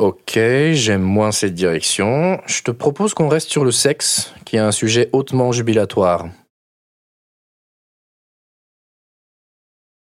Ok, j'aime moins cette direction. Je te propose qu'on reste sur le sexe, qui est un sujet hautement jubilatoire.